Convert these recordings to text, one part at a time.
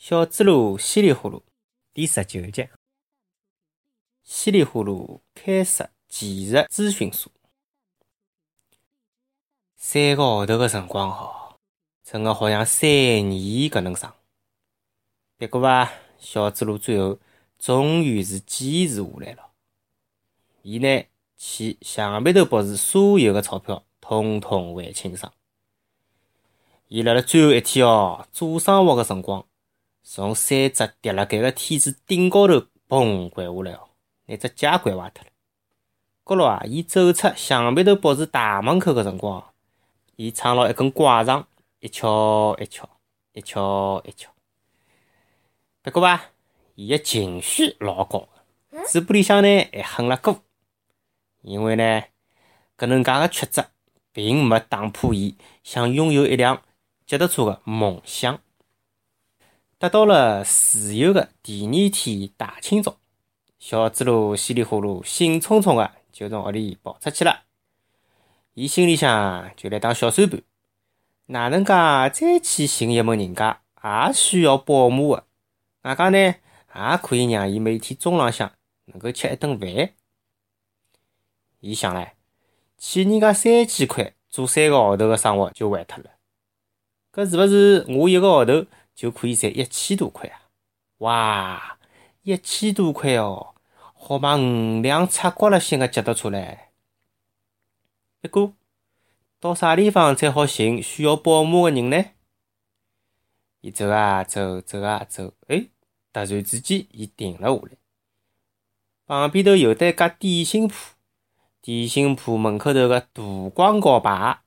小猪猡稀里呼噜第十九集，稀里呼噜开设技术咨询所。三个号头个辰光哦，真个好像三年搿能长。不过伐，小猪猡最后终于是坚持下来了。伊呢，去向北头博士所有个钞票统统还清爽。伊辣辣最后一天哦，做生活个辰光，从三只叠辣盖个梯子顶高头砰掼下来哦，拿只脚掼坏脱了。过了啊，伊走出向北头博士大门口个辰光，伊撑牢一根拐杖，一敲一敲，一敲一敲。不过啊，伊个情绪老高个，嘴巴里向呢还哼了歌。因为呢，搿能介个曲折，并没打破伊想拥有一辆脚踏车个梦想。得到了自由个第二天大清早，小猪猡稀里呼噜、兴冲冲个就从屋里跑出去了。伊心里向就来打小算盘：哪能介再去寻一门人家，也需要保姆个，外加呢，也可以让伊每天中浪向能够吃一顿饭。伊想唻，欠人家三千块，做三个号头个生活就完脱了。搿是勿是我一个号头就可以赚一千多块啊？哇，一千多块哦，好买五辆擦刮了新个脚踏车唻。不过，到啥地方才好寻需要保姆的人呢？伊走啊走，走啊走，哎，突然之间，伊停了下来。旁边头有得一家点心铺。点心铺门口头个大广告牌，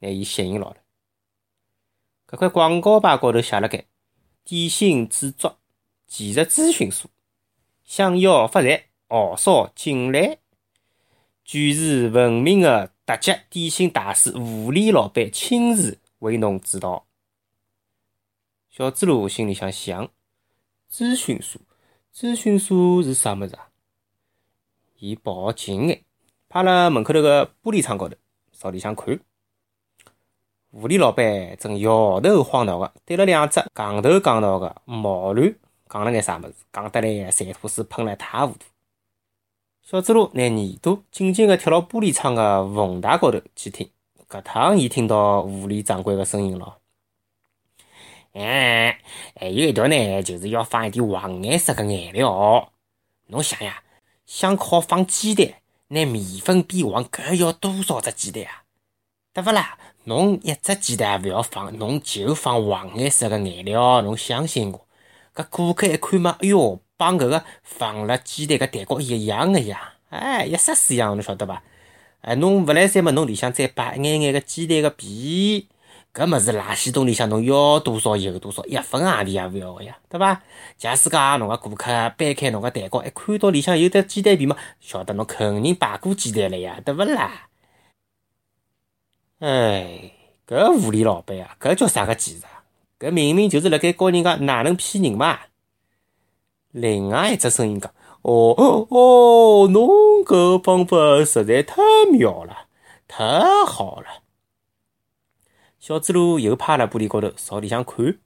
拿伊吸引牢了。搿块广告牌高头写了盖：“点心制作技术咨询所，想要发财，号召进来。”全市闻名个特级点心大师吴丽老板亲自为侬指导。小猪猡心里向想：咨询所，咨询所是啥物事啊？伊跑近眼。趴辣门口头个玻璃窗高头，朝里向看。狐狸老板正摇头晃脑个对了两只戆头戆脑个毛驴讲了眼啥物事，讲得来馋吐水喷了一塌糊涂。小猪猡拿耳朵紧紧个贴牢玻璃窗个缝带高头去听，搿趟伊听到狐狸掌柜个声音了。哎，还有一条呢，就是要放一点黄颜色个颜料。侬想呀，想烤放鸡蛋。拿面粉变黄，搿要多少只鸡蛋啊？对勿啦？侬一只鸡蛋勿要放，侬就放黄颜色个颜料。侬相信我，搿顾客一看嘛，哎哟，帮搿个放了鸡蛋个蛋糕一样个呀！哎，一式式样，侬晓得伐？哎，侬勿来三嘛，侬里向再摆一眼眼个鸡蛋个皮。搿物事垃圾桶里向侬要多少有多少，一分洋钿也勿要个呀，对伐？假使讲侬个顾客掰开侬个蛋糕，一看到里向有点鸡蛋皮嘛，晓得侬肯定摆过鸡蛋了呀，对勿啦？哎，搿狐狸老板啊，搿叫啥个技术啊？搿明明就是辣盖教人家哪能骗人嘛！另外一只声音讲：哦哦哦，侬搿方法实在太妙了，太好了！小猪猡又趴辣玻璃高头朝里向看，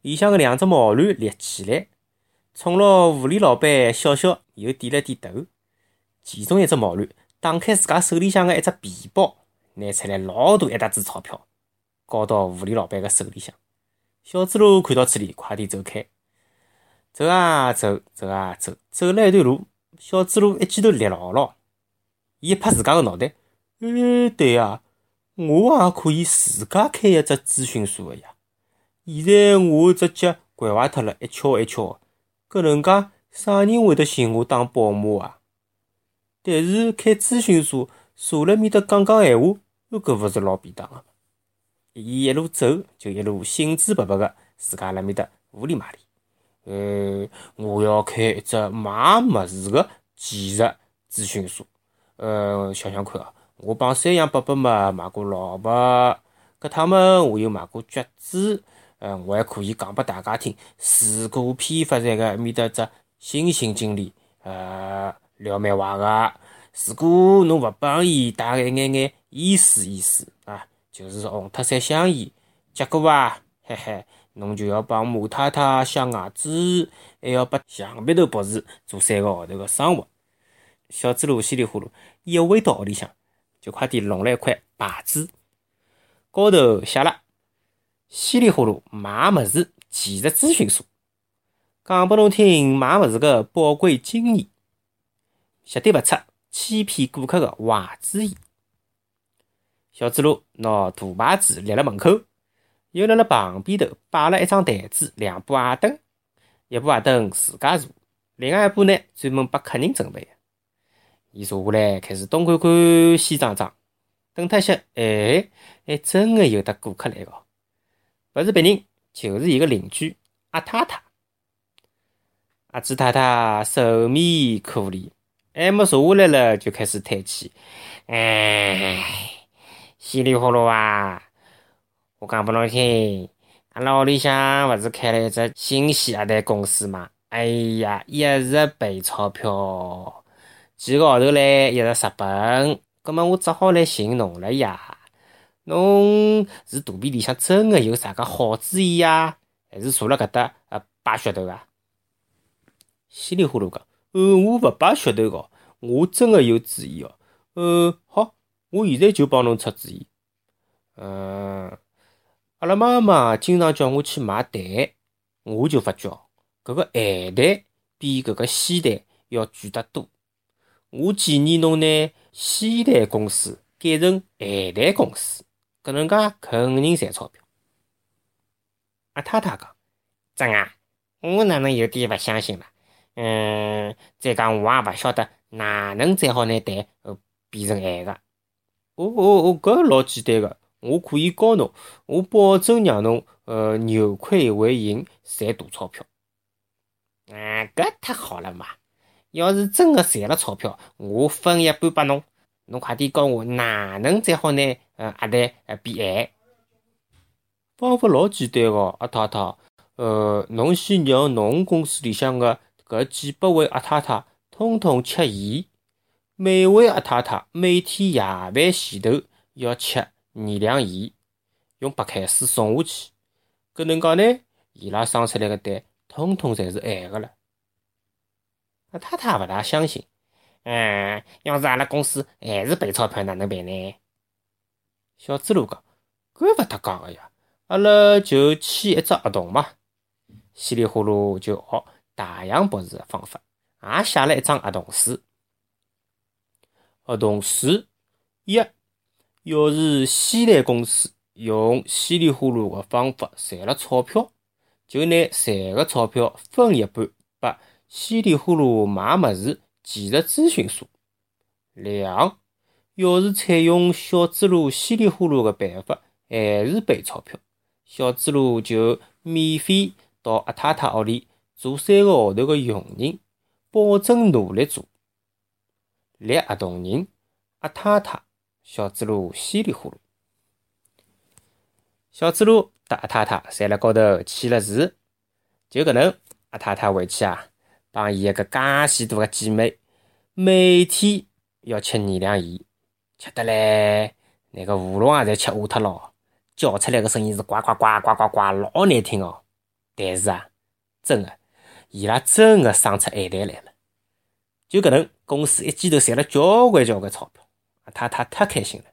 里向个两只毛驴立起来，冲牢狐狸老板笑笑，又点了点头。其中一只毛驴打开自家手里向个一只皮包，拿出来老大一沓子钞票，交到狐狸老板个手里向。小猪猡看到此地，快点走开。走啊走，走啊走，走了一段路，小猪猡一记头立牢了，伊一拍自家个脑袋，哎，对呀。我也可以自家开一只咨询所个呀！现在我只脚拐坏脱了，一敲一敲，搿能介啥人会得寻我当保姆啊？但是开咨询所，坐辣面搭讲讲闲话，搿勿是老便当个伊一路走，就一路兴致勃勃个自家辣面搭胡里麻里。呃，我要开一只卖物事个技术咨询所。呃，想想看啊。我帮三阳伯伯嘛买过萝卜，搿趟嘛我又买过橘子，嗯，我还可以讲拨大家听，水果批发站个面搭只新兴经理，呃，聊蛮坏个。如果侬勿帮伊带一眼眼意思意思啊，就是红脱三香烟，结果啊，嘿嘿，侬就要帮马太太镶牙齿，还要拨墙壁头博士做三个号头个生活。小猪猡稀里呼噜一回到屋里向，就快点弄了一块牌子，高头写了“稀里呼噜买物事技术咨询所”，讲拨侬听买物事个宝贵经验，绝对勿出欺骗顾客个坏主意。小猪猡拿大牌子立辣门口，又辣辣旁边头摆了一张台子，两把矮凳，一把矮凳自家坐，另外一把呢专门拨客人准备。伊坐下来开始东看看西张张，等脱歇，哎，还真个有得顾客来哦，勿是别人，就是伊个邻居阿太太。阿朱太太愁眉苦脸，还没坐下来了，就开始叹气，哎。稀里糊涂啊！我讲拨侬听，阿拉屋里向勿是开了一只新西亚代公司嘛？哎呀，一直赔钞票，几个号头来一直失本，葛末我只好来寻侬了呀。侬是肚皮里向真个有啥个好主意呀？还是坐辣搿搭呃摆噱头啊？稀里糊涂讲，呃，我勿摆噱头个，我真个有主意哦。呃，好。我现在就帮侬出主意。嗯，阿拉妈妈经常叫我去买蛋，我就发觉搿个咸蛋比搿个鲜蛋要贵得多。我建议侬拿鲜蛋公司改成咸蛋公司，搿能介肯定赚钞票。阿太太讲：“真啊，我哪能有点勿相信了？嗯，再讲我也勿晓得哪能才好拿蛋变成咸个。”哦哦哦，搿老简单个，我可以教侬，我保证让侬呃扭亏为盈，赚大钞票。啊，搿太好了嘛！要是真个赚了钞票，我分一半拨侬。侬快点教我哪能才好拿呃鸭蛋呃变咸？方法老简单个，阿太太，呃，侬先让侬公司里向个搿几百位阿太太通通吃盐。每位阿太太每天夜饭前头要吃二两盐，用白开水送下去。搿能介呢，伊拉生出来个蛋统统侪是咸个了。阿太太勿大相信，嗯，要是阿拉公司还是赔钞票，哪能办呢？小猪猡讲：“搿勿搭讲个呀，阿拉就签一只合同嘛。”稀里呼噜就学大洋博士个方法，也写了一张合同书。合同书一，要是西蛋公司用稀里呼噜的方法赚了钞票，就拿赚的钞票分一半拨稀里呼噜买物事技术咨询所。两，要是采用小猪猡稀里呼噜的办法，还是赔钞票，小猪猡就免费到阿太太屋里做三个号头的佣人，保证努力做。立合同人阿太太，小猪猡稀里呼噜。小猪猡搭阿太太侪辣高头签了字，就搿能，阿太太回去啊，帮伊一个介许多个姐妹，每天要吃二两盐，吃得嘞，那个喉咙也侪吃哑脱咯，叫出来个声音是呱呱呱呱呱呱，老难听哦。但是啊，真个，伊拉真个生出咸蛋来了。就搿能，公司一记头赚了交关交关钞票，阿太太太开心了。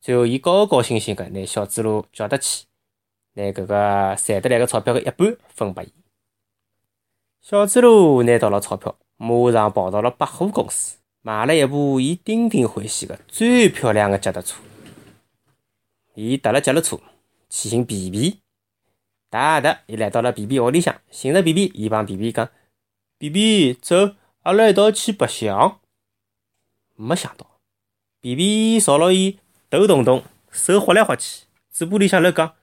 最后，伊高高兴兴个拿小猪猡叫得起，拿搿个赚得来个钞票个一半分拨伊。小猪猡拿到了钞票，马上跑到了百货公司，买了一部伊丁丁欢喜个最漂亮个脚踏车。伊踏了脚踏车去寻皮皮，哒哒，伊来到了皮皮屋里向，寻着皮皮，伊帮皮皮讲：“皮皮，走。”阿拉一道去白相，没想到，皮皮朝牢伊头动动，手划来划去，嘴巴里向辣讲：“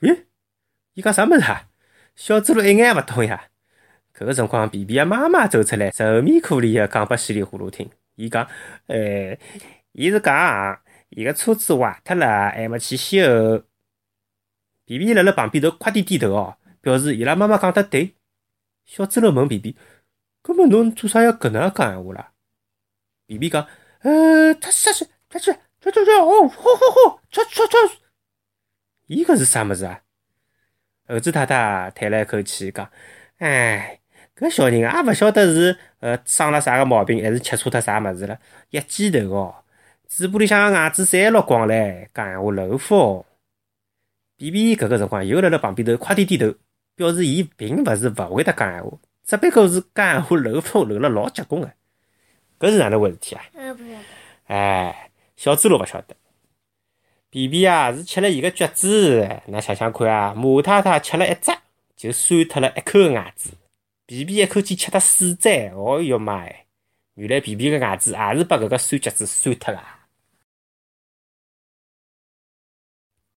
咦，伊讲啥物事啊？小猪猡一眼也勿懂呀。搿个辰光，皮皮个妈妈走出来，愁眉苦脸个讲拨稀里呼噜听。伊讲：“哎，伊是讲伊个车子坏脱了，还没去修。”皮皮辣辣旁边头快点点头哦。表示伊拉妈妈讲得对。小猪猡问皮皮：“搿么侬做啥要搿能讲闲话啦？”皮皮讲：“呃，他出去，出去，出去，出去，哦，好好好，出出搿是啥物事啊？猴子太太叹了一口气，讲：“哎，搿小人也勿晓得是呃生了啥个毛病，还是吃错脱啥物事了。一记头哦，嘴巴里向个牙齿侪落光唻，讲闲话漏风。”皮皮搿个辰光又辣辣旁边头快点点头，表示伊并勿是勿会得讲闲话，只不过是讲闲话漏风漏了老结棍个。搿是哪能回事体啊？呃，不晓得。哎，小猪猡勿晓得。皮皮啊，是吃了伊个橘子，㑚想想看啊，马太太吃了一只，就酸脱了一口牙齿。皮皮一口气吃脱四只，哦哟妈哎！原来皮皮个牙齿也是被搿个酸橘子酸脱个。